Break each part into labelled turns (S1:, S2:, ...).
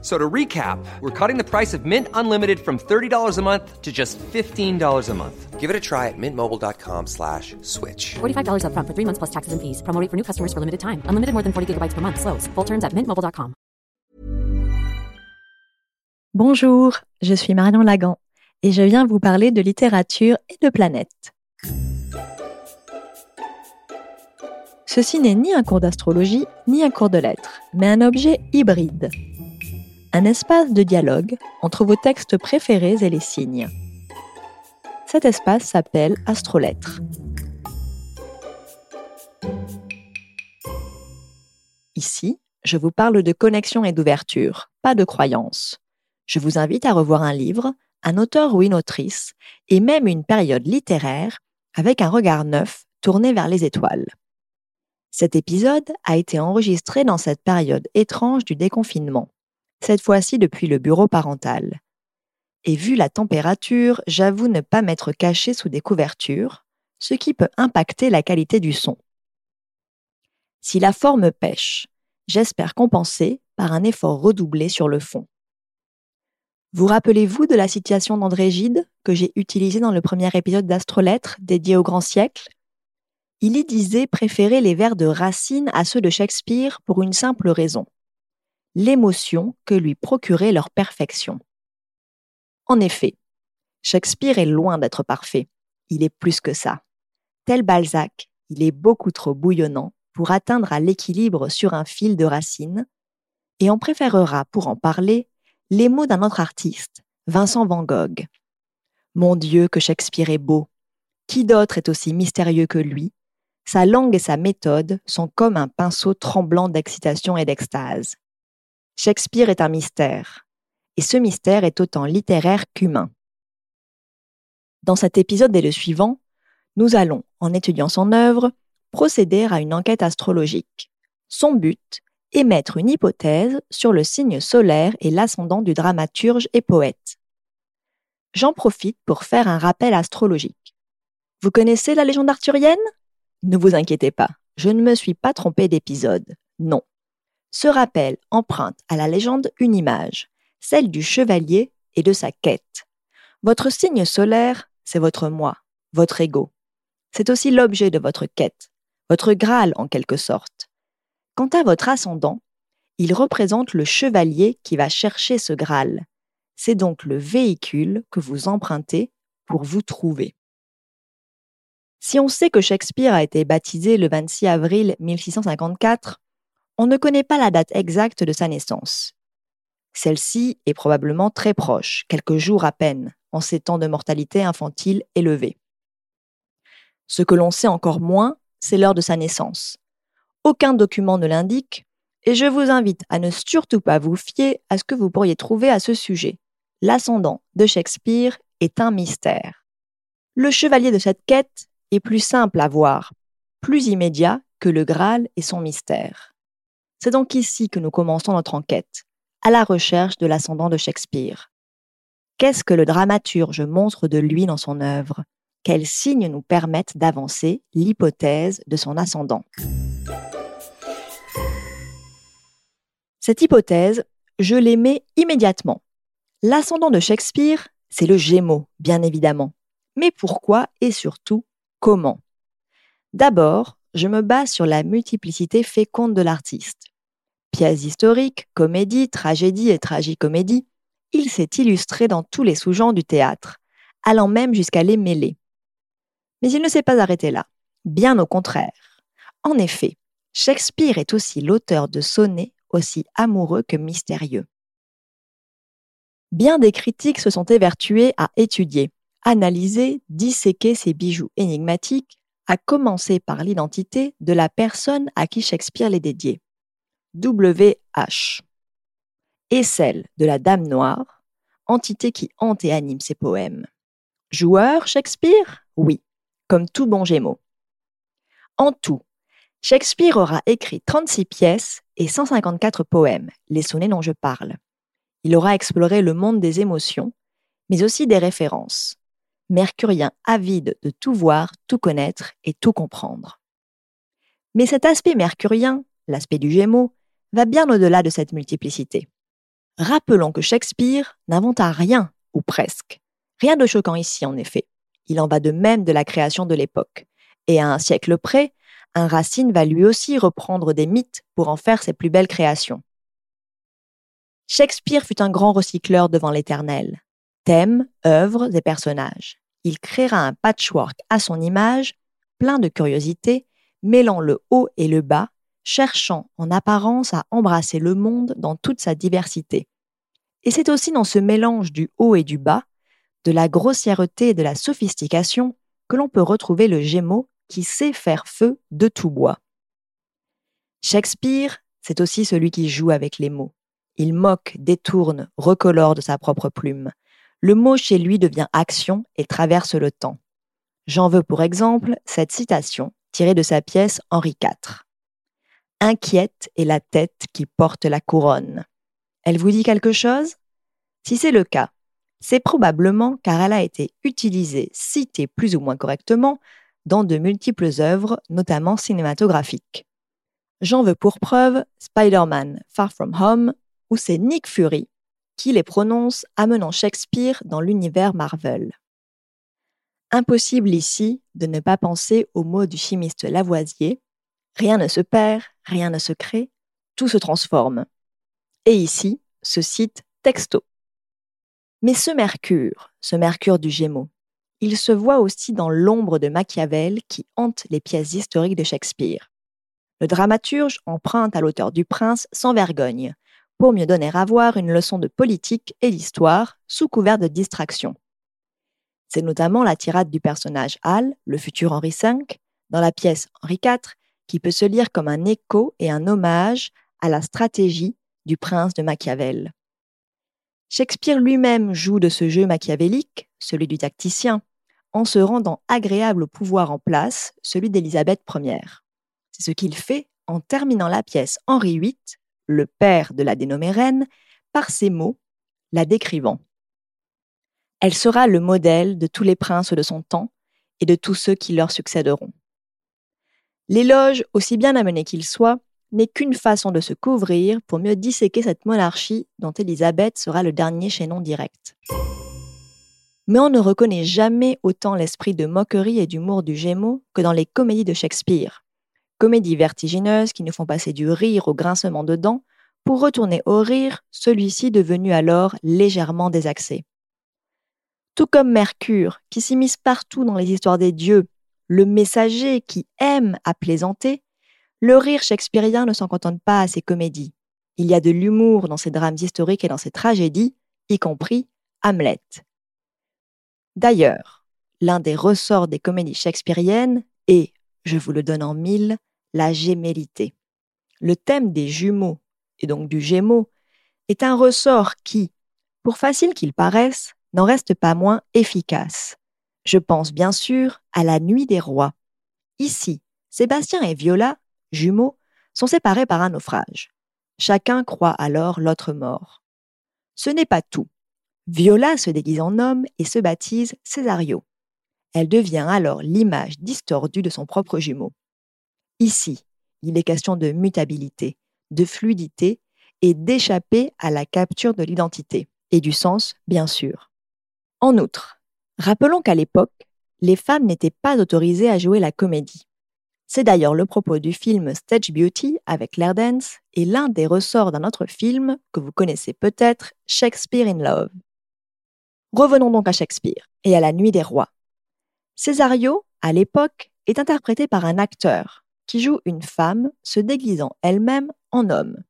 S1: So to recap, we're cutting the price of Mint Unlimited from $30 a month to just $15 a month.
S2: Give it a try at mintmobile.com slash switch.
S3: $45 upfront for three months plus taxes and fees. Promo rate for new customers for limited time. Unlimited more than 40 gigabytes per month. Slows. Full terms at mintmobile.com.
S4: Bonjour, je suis Marion Lagan et je viens vous parler de littérature et de planète. Ceci n'est ni un cours d'astrologie, ni un cours de lettres, mais un objet hybride. Un espace de dialogue entre vos textes préférés et les signes. Cet espace s'appelle Astrolettres. Ici, je vous parle de connexion et d'ouverture, pas de croyance. Je vous invite à revoir un livre, un auteur ou une autrice, et même une période littéraire avec un regard neuf tourné vers les étoiles. Cet épisode a été enregistré dans cette période étrange du déconfinement, cette fois-ci depuis le bureau parental. Et vu la température, j'avoue ne pas m'être caché sous des couvertures, ce qui peut impacter la qualité du son. Si la forme pêche, j'espère compenser par un effort redoublé sur le fond. Vous rappelez-vous de la citation d'André Gide que j'ai utilisée dans le premier épisode d'Astrolettres dédié au grand siècle? Il y disait préférer les vers de Racine à ceux de Shakespeare pour une simple raison l'émotion que lui procurait leur perfection. En effet, Shakespeare est loin d'être parfait. Il est plus que ça. Tel Balzac, il est beaucoup trop bouillonnant pour atteindre à l'équilibre sur un fil de racine, et on préférera, pour en parler, les mots d'un autre artiste, Vincent Van Gogh. Mon Dieu, que Shakespeare est beau. Qui d'autre est aussi mystérieux que lui? Sa langue et sa méthode sont comme un pinceau tremblant d'excitation et d'extase. Shakespeare est un mystère, et ce mystère est autant littéraire qu'humain. Dans cet épisode et le suivant, nous allons, en étudiant son œuvre, procéder à une enquête astrologique. Son but, émettre une hypothèse sur le signe solaire et l'ascendant du dramaturge et poète. J'en profite pour faire un rappel astrologique. Vous connaissez la légende arthurienne? Ne vous inquiétez pas, je ne me suis pas trompé d'épisode. Non. Ce rappel emprunte à la légende une image, celle du chevalier et de sa quête. Votre signe solaire, c'est votre moi, votre ego. C'est aussi l'objet de votre quête, votre Graal en quelque sorte. Quant à votre ascendant, il représente le chevalier qui va chercher ce Graal. C'est donc le véhicule que vous empruntez pour vous trouver. Si on sait que Shakespeare a été baptisé le 26 avril 1654, on ne connaît pas la date exacte de sa naissance. Celle-ci est probablement très proche, quelques jours à peine, en ces temps de mortalité infantile élevée. Ce que l'on sait encore moins, c'est l'heure de sa naissance. Aucun document ne l'indique, et je vous invite à ne surtout pas vous fier à ce que vous pourriez trouver à ce sujet. L'ascendant de Shakespeare est un mystère. Le chevalier de cette quête est plus simple à voir, plus immédiat que le Graal et son mystère. C'est donc ici que nous commençons notre enquête, à la recherche de l'ascendant de Shakespeare. Qu'est-ce que le dramaturge montre de lui dans son œuvre? Quels signes nous permettent d'avancer l'hypothèse de son ascendant? Cette hypothèse, je l'aimais immédiatement. L'ascendant de Shakespeare, c'est le Gémeaux, bien évidemment. Mais pourquoi et surtout comment? D'abord, je me base sur la multiplicité féconde de l'artiste. Pièces historiques, comédie, tragédie et tragicomédie, il s'est illustré dans tous les sous-genres du théâtre, allant même jusqu'à les mêler. Mais il ne s'est pas arrêté là. Bien au contraire. En effet, Shakespeare est aussi l'auteur de sonnets aussi amoureux que mystérieux. Bien des critiques se sont évertués à étudier, analyser, disséquer ces bijoux énigmatiques, à commencer par l'identité de la personne à qui Shakespeare les dédiait, WH, et celle de la Dame Noire, entité qui hante et anime ses poèmes. Joueur, Shakespeare? Oui comme tout bon Gémeaux. En tout, Shakespeare aura écrit 36 pièces et 154 poèmes, les sonnets dont je parle. Il aura exploré le monde des émotions, mais aussi des références. Mercurien avide de tout voir, tout connaître et tout comprendre. Mais cet aspect mercurien, l'aspect du Gémeaux, va bien au-delà de cette multiplicité. Rappelons que Shakespeare n'inventa rien, ou presque. Rien de choquant ici, en effet. Il en va de même de la création de l'époque. Et à un siècle près, un Racine va lui aussi reprendre des mythes pour en faire ses plus belles créations. Shakespeare fut un grand recycleur devant l'éternel. Thèmes, œuvres et personnages. Il créera un patchwork à son image, plein de curiosité, mêlant le haut et le bas, cherchant en apparence à embrasser le monde dans toute sa diversité. Et c'est aussi dans ce mélange du haut et du bas, de la grossièreté et de la sophistication, que l'on peut retrouver le Gémeaux qui sait faire feu de tout bois. Shakespeare, c'est aussi celui qui joue avec les mots. Il moque, détourne, recolore de sa propre plume. Le mot chez lui devient action et traverse le temps. J'en veux pour exemple cette citation tirée de sa pièce Henri IV. Inquiète est la tête qui porte la couronne. Elle vous dit quelque chose? Si c'est le cas, c'est probablement car elle a été utilisée, citée plus ou moins correctement, dans de multiples œuvres, notamment cinématographiques. J'en veux pour preuve Spider-Man Far From Home, où c'est Nick Fury qui les prononce amenant Shakespeare dans l'univers Marvel. Impossible ici de ne pas penser aux mots du chimiste Lavoisier Rien ne se perd, rien ne se crée, tout se transforme. Et ici, ce cite texto. Mais ce Mercure, ce Mercure du Gémeaux, il se voit aussi dans l'ombre de Machiavel qui hante les pièces historiques de Shakespeare. Le dramaturge emprunte à l'auteur du Prince sans vergogne, pour mieux donner à voir une leçon de politique et d'histoire sous couvert de distraction. C'est notamment la tirade du personnage Hal, le futur Henri V, dans la pièce Henri IV, qui peut se lire comme un écho et un hommage à la stratégie du prince de Machiavel. Shakespeare lui-même joue de ce jeu machiavélique, celui du tacticien, en se rendant agréable au pouvoir en place, celui d'Élisabeth Ier. C'est ce qu'il fait en terminant la pièce Henri VIII, le père de la dénommée reine, par ces mots, la décrivant. Elle sera le modèle de tous les princes de son temps et de tous ceux qui leur succéderont. L'éloge, aussi bien amené qu'il soit, n'est qu'une façon de se couvrir pour mieux disséquer cette monarchie dont Élisabeth sera le dernier chaînon direct. Mais on ne reconnaît jamais autant l'esprit de moquerie et d'humour du Gémeaux que dans les comédies de Shakespeare. Comédies vertigineuses qui nous font passer du rire au grincement de dents pour retourner au rire, celui-ci devenu alors légèrement désaxé. Tout comme Mercure, qui s'immisce partout dans les histoires des dieux le messager qui aime à plaisanter, le rire shakespearien ne s'en contente pas à ses comédies. Il y a de l'humour dans ses drames historiques et dans ses tragédies, y compris Hamlet. D'ailleurs, l'un des ressorts des comédies shakespeariennes est, je vous le donne en mille, la gémellité. Le thème des jumeaux, et donc du gémeau, est un ressort qui, pour facile qu'il paraisse, n'en reste pas moins efficace. Je pense bien sûr à la nuit des rois. Ici, Sébastien et Viola, jumeaux, sont séparés par un naufrage. Chacun croit alors l'autre mort. Ce n'est pas tout. Viola se déguise en homme et se baptise Césario. Elle devient alors l'image distordue de son propre jumeau. Ici, il est question de mutabilité, de fluidité et d'échapper à la capture de l'identité, et du sens, bien sûr. En outre, Rappelons qu'à l'époque, les femmes n'étaient pas autorisées à jouer la comédie. C'est d'ailleurs le propos du film Stage Beauty avec Claire Dance et l'un des ressorts d'un autre film que vous connaissez peut-être, Shakespeare in Love. Revenons donc à Shakespeare et à la Nuit des Rois. Césario, à l'époque, est interprété par un acteur qui joue une femme se déguisant elle-même en homme.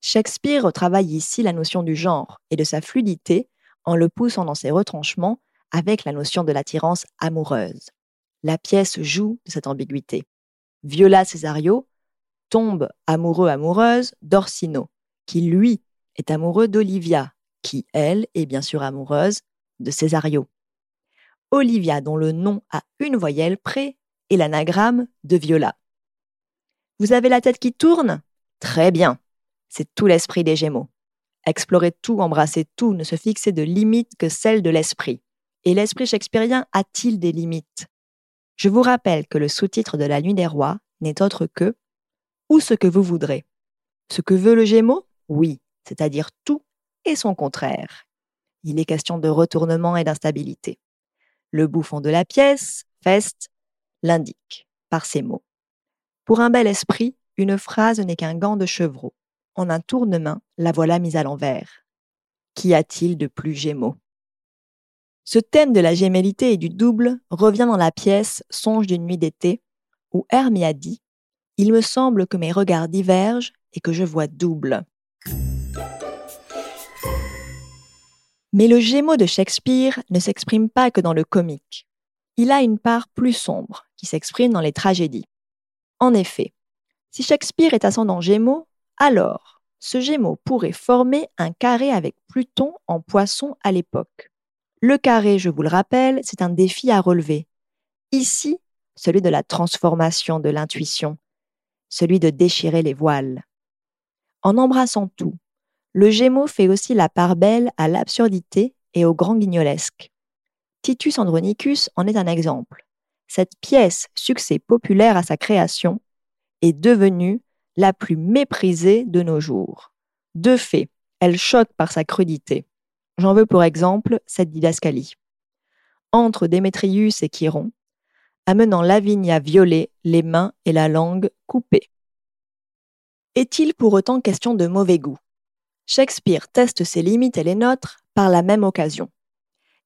S4: Shakespeare retravaille ici la notion du genre et de sa fluidité en le poussant dans ses retranchements avec la notion de l'attirance amoureuse. La pièce joue de cette ambiguïté. Viola Cesario tombe amoureux-amoureuse d'Orsino, qui lui est amoureux d'Olivia, qui elle est bien sûr amoureuse de Cesario. Olivia, dont le nom a une voyelle près, est l'anagramme de Viola. Vous avez la tête qui tourne? Très bien. C'est tout l'esprit des Gémeaux. Explorer tout, embrasser tout, ne se fixer de limites que celles de l'esprit. Et l'esprit shakespearien a-t-il des limites? Je vous rappelle que le sous-titre de La Nuit des Rois n'est autre que Ou ce que vous voudrez. Ce que veut le Gémeaux? Oui, c'est-à-dire tout et son contraire. Il est question de retournement et d'instabilité. Le bouffon de la pièce, Fest, l'indique par ces mots. Pour un bel esprit, une phrase n'est qu'un gant de chevreau. En un tournement, la voilà mise à l'envers. Qu'y a-t-il de plus gémeaux? Ce thème de la gémellité et du double revient dans la pièce Songe d'une nuit d'été, où Hermie a dit Il me semble que mes regards divergent et que je vois double. Mais le Gémeaux de Shakespeare ne s'exprime pas que dans le comique. Il a une part plus sombre qui s'exprime dans les tragédies. En effet, si Shakespeare est ascendant Gémeaux, alors ce Gémeaux pourrait former un carré avec Pluton en poisson à l'époque. Le carré, je vous le rappelle, c'est un défi à relever. Ici, celui de la transformation de l'intuition, celui de déchirer les voiles. En embrassant tout, le Gémeaux fait aussi la part belle à l'absurdité et au grand guignolesque. Titus Andronicus en est un exemple. Cette pièce, succès populaire à sa création, est devenue la plus méprisée de nos jours. De fait, elle choque par sa crudité. J'en veux pour exemple cette didascalie. Entre Démétrius et Chiron, amenant Lavigne à les mains et la langue coupées. Est-il pour autant question de mauvais goût? Shakespeare teste ses limites et les nôtres par la même occasion.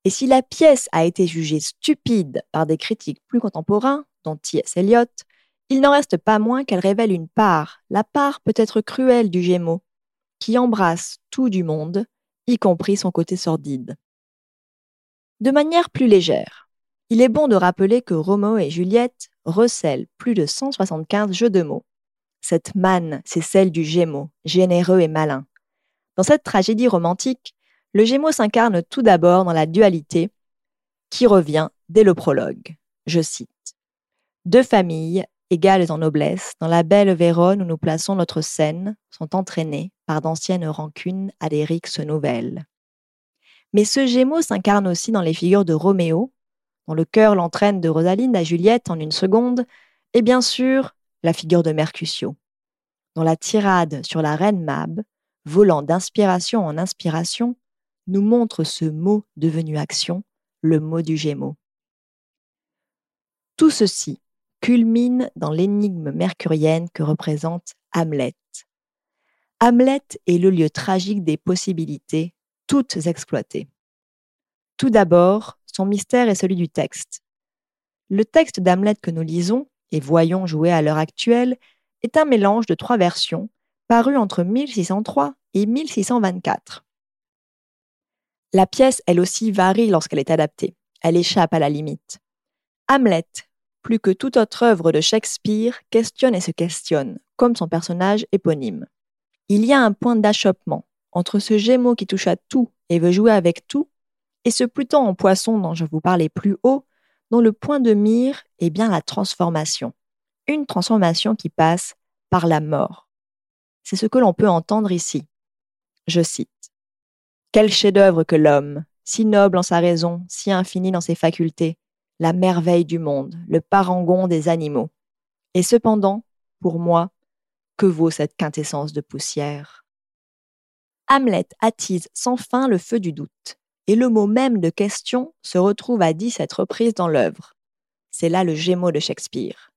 S4: Et si la pièce a été jugée stupide par des critiques plus contemporains, dont T.S. Eliot, il n'en reste pas moins qu'elle révèle une part, la part peut-être cruelle du Gémeaux, qui embrasse tout du monde, y compris son côté sordide. De manière plus légère, il est bon de rappeler que Roméo et Juliette recèlent plus de 175 jeux de mots. Cette manne, c'est celle du Gémeaux, généreux et malin. Dans cette tragédie romantique, le Gémeaux s'incarne tout d'abord dans la dualité qui revient dès le prologue. Je cite. Deux familles égales en noblesse, dans la belle Vérone où nous plaçons notre scène, sont entraînées par d'anciennes rancunes à des rixes nouvelles. Mais ce Gémeaux s'incarne aussi dans les figures de Roméo, dont le cœur l'entraîne de Rosalinde à Juliette en une seconde, et bien sûr la figure de Mercutio, dont la tirade sur la reine Mab, volant d'inspiration en inspiration, nous montre ce mot devenu action, le mot du Gémeaux. Tout ceci culmine dans l'énigme mercurienne que représente Hamlet. Hamlet est le lieu tragique des possibilités, toutes exploitées. Tout d'abord, son mystère est celui du texte. Le texte d'Hamlet que nous lisons et voyons jouer à l'heure actuelle est un mélange de trois versions parues entre 1603 et 1624. La pièce, elle aussi, varie lorsqu'elle est adaptée. Elle échappe à la limite. Hamlet, plus que toute autre œuvre de Shakespeare, questionne et se questionne, comme son personnage éponyme. Il y a un point d'achoppement entre ce Gémeaux qui touche à tout et veut jouer avec tout, et ce Pluton en poisson dont je vous parlais plus haut, dont le point de mire est bien la transformation. Une transformation qui passe par la mort. C'est ce que l'on peut entendre ici. Je cite. Quel chef-d'œuvre que l'homme, si noble en sa raison, si infini dans ses facultés, la merveille du monde, le parangon des animaux. Et cependant, pour moi, que vaut cette quintessence de poussière? Hamlet attise sans fin le feu du doute, et le mot même de question se retrouve à dix-sept reprises dans l'œuvre. C'est là le gémeau de Shakespeare.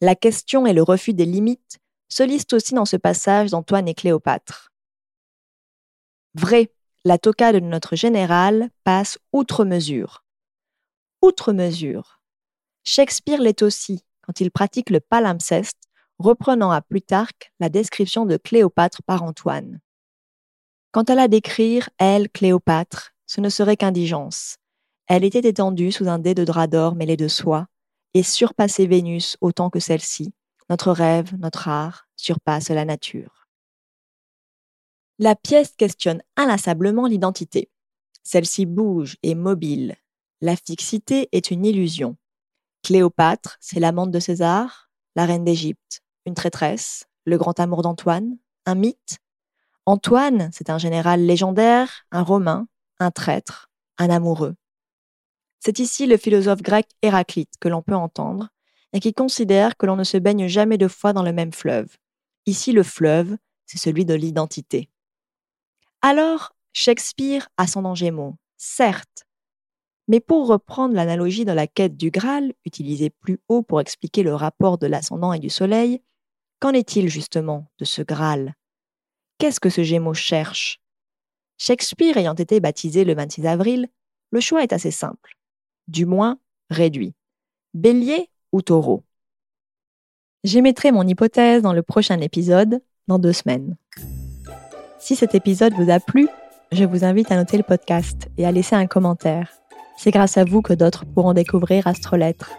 S4: La question et le refus des limites se lisent aussi dans ce passage d'Antoine et Cléopâtre. Vrai, la toca de notre général passe outre mesure outre mesure. Shakespeare l'est aussi quand il pratique le palimpseste, reprenant à Plutarque la description de Cléopâtre par Antoine. Quant à la décrire, elle, Cléopâtre, ce ne serait qu'indigence. Elle était étendue sous un dé de drap d'or mêlé de soie, et surpassait Vénus autant que celle-ci. Notre rêve, notre art, surpasse la nature. La pièce questionne inlassablement l'identité. Celle-ci bouge et mobile, la fixité est une illusion. Cléopâtre, c'est l'amante de César, la reine d'Égypte. une traîtresse, le grand amour d'Antoine, un mythe. Antoine, c'est un général légendaire, un romain, un traître, un amoureux. C'est ici le philosophe grec Héraclite que l'on peut entendre, et qui considère que l'on ne se baigne jamais deux fois dans le même fleuve. Ici, le fleuve, c'est celui de l'identité. Alors, Shakespeare a son Gémeaux, certes, mais pour reprendre l'analogie de la quête du Graal, utilisée plus haut pour expliquer le rapport de l'ascendant et du Soleil, qu'en est-il justement de ce Graal? Qu'est-ce que ce Gémeaux cherche? Shakespeare ayant été baptisé le 26 avril, le choix est assez simple, du moins réduit. Bélier ou taureau? J'émettrai mon hypothèse dans le prochain épisode, dans deux semaines. Si cet épisode vous a plu, je vous invite à noter le podcast et à laisser un commentaire. C'est grâce à vous que d'autres pourront découvrir Astrolettre.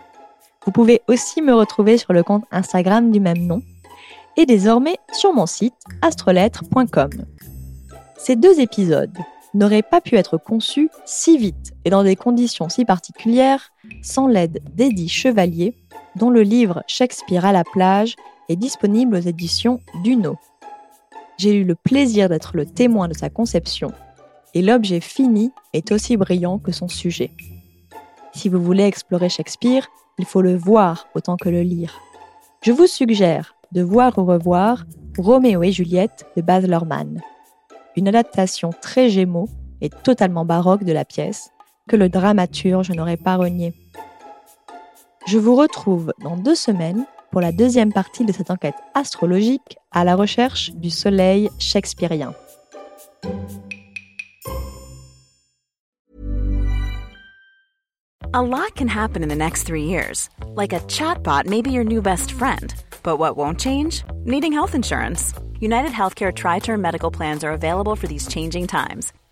S4: Vous pouvez aussi me retrouver sur le compte Instagram du même nom et désormais sur mon site astrolettre.com. Ces deux épisodes n'auraient pas pu être conçus si vite et dans des conditions si particulières sans l'aide d'Eddie Chevalier, dont le livre Shakespeare à la plage est disponible aux éditions Duno. J'ai eu le plaisir d'être le témoin de sa conception et l'objet fini est aussi brillant que son sujet. Si vous voulez explorer Shakespeare, il faut le voir autant que le lire. Je vous suggère de voir ou revoir Roméo et Juliette de Baz Luhrmann, une adaptation très gémeaux et totalement baroque de la pièce que le dramaturge n'aurait pas renié. Je vous retrouve dans deux semaines pour la deuxième partie de cette enquête astrologique à la recherche du soleil shakespearien.
S5: A lot can happen in the next three years. Like a chatbot may be your new best friend. But what won't change? Needing health insurance. United Healthcare Tri Term Medical Plans are available for these changing times